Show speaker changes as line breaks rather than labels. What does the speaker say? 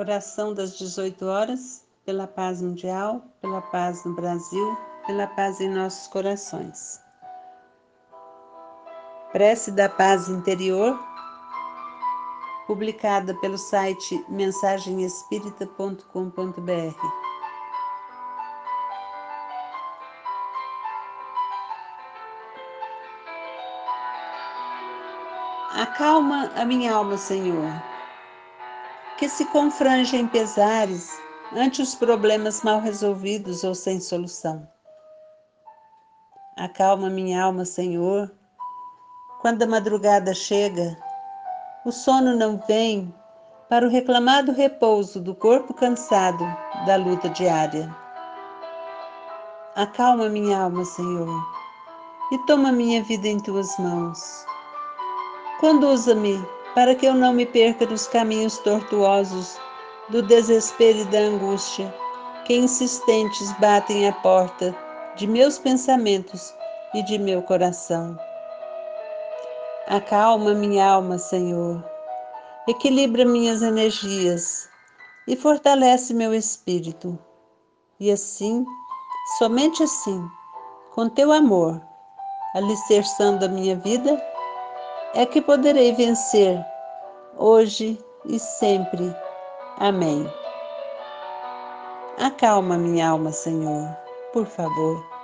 Oração das 18 horas, pela paz mundial, pela paz no Brasil, pela paz em nossos corações. Prece da Paz Interior, publicada pelo site mensagemespírita.com.br. Acalma a minha alma, Senhor que se confrange em pesares ante os problemas mal resolvidos ou sem solução. Acalma minha alma, Senhor, quando a madrugada chega, o sono não vem para o reclamado repouso do corpo cansado da luta diária. Acalma minha alma, Senhor, e toma minha vida em tuas mãos. Conduza-me para que eu não me perca nos caminhos tortuosos do desespero e da angústia que insistentes batem à porta de meus pensamentos e de meu coração. Acalma minha alma, Senhor, equilibra minhas energias e fortalece meu espírito. E assim, somente assim, com teu amor, alicerçando a minha vida, é que poderei vencer hoje e sempre. Amém. Acalma minha alma, Senhor, por favor.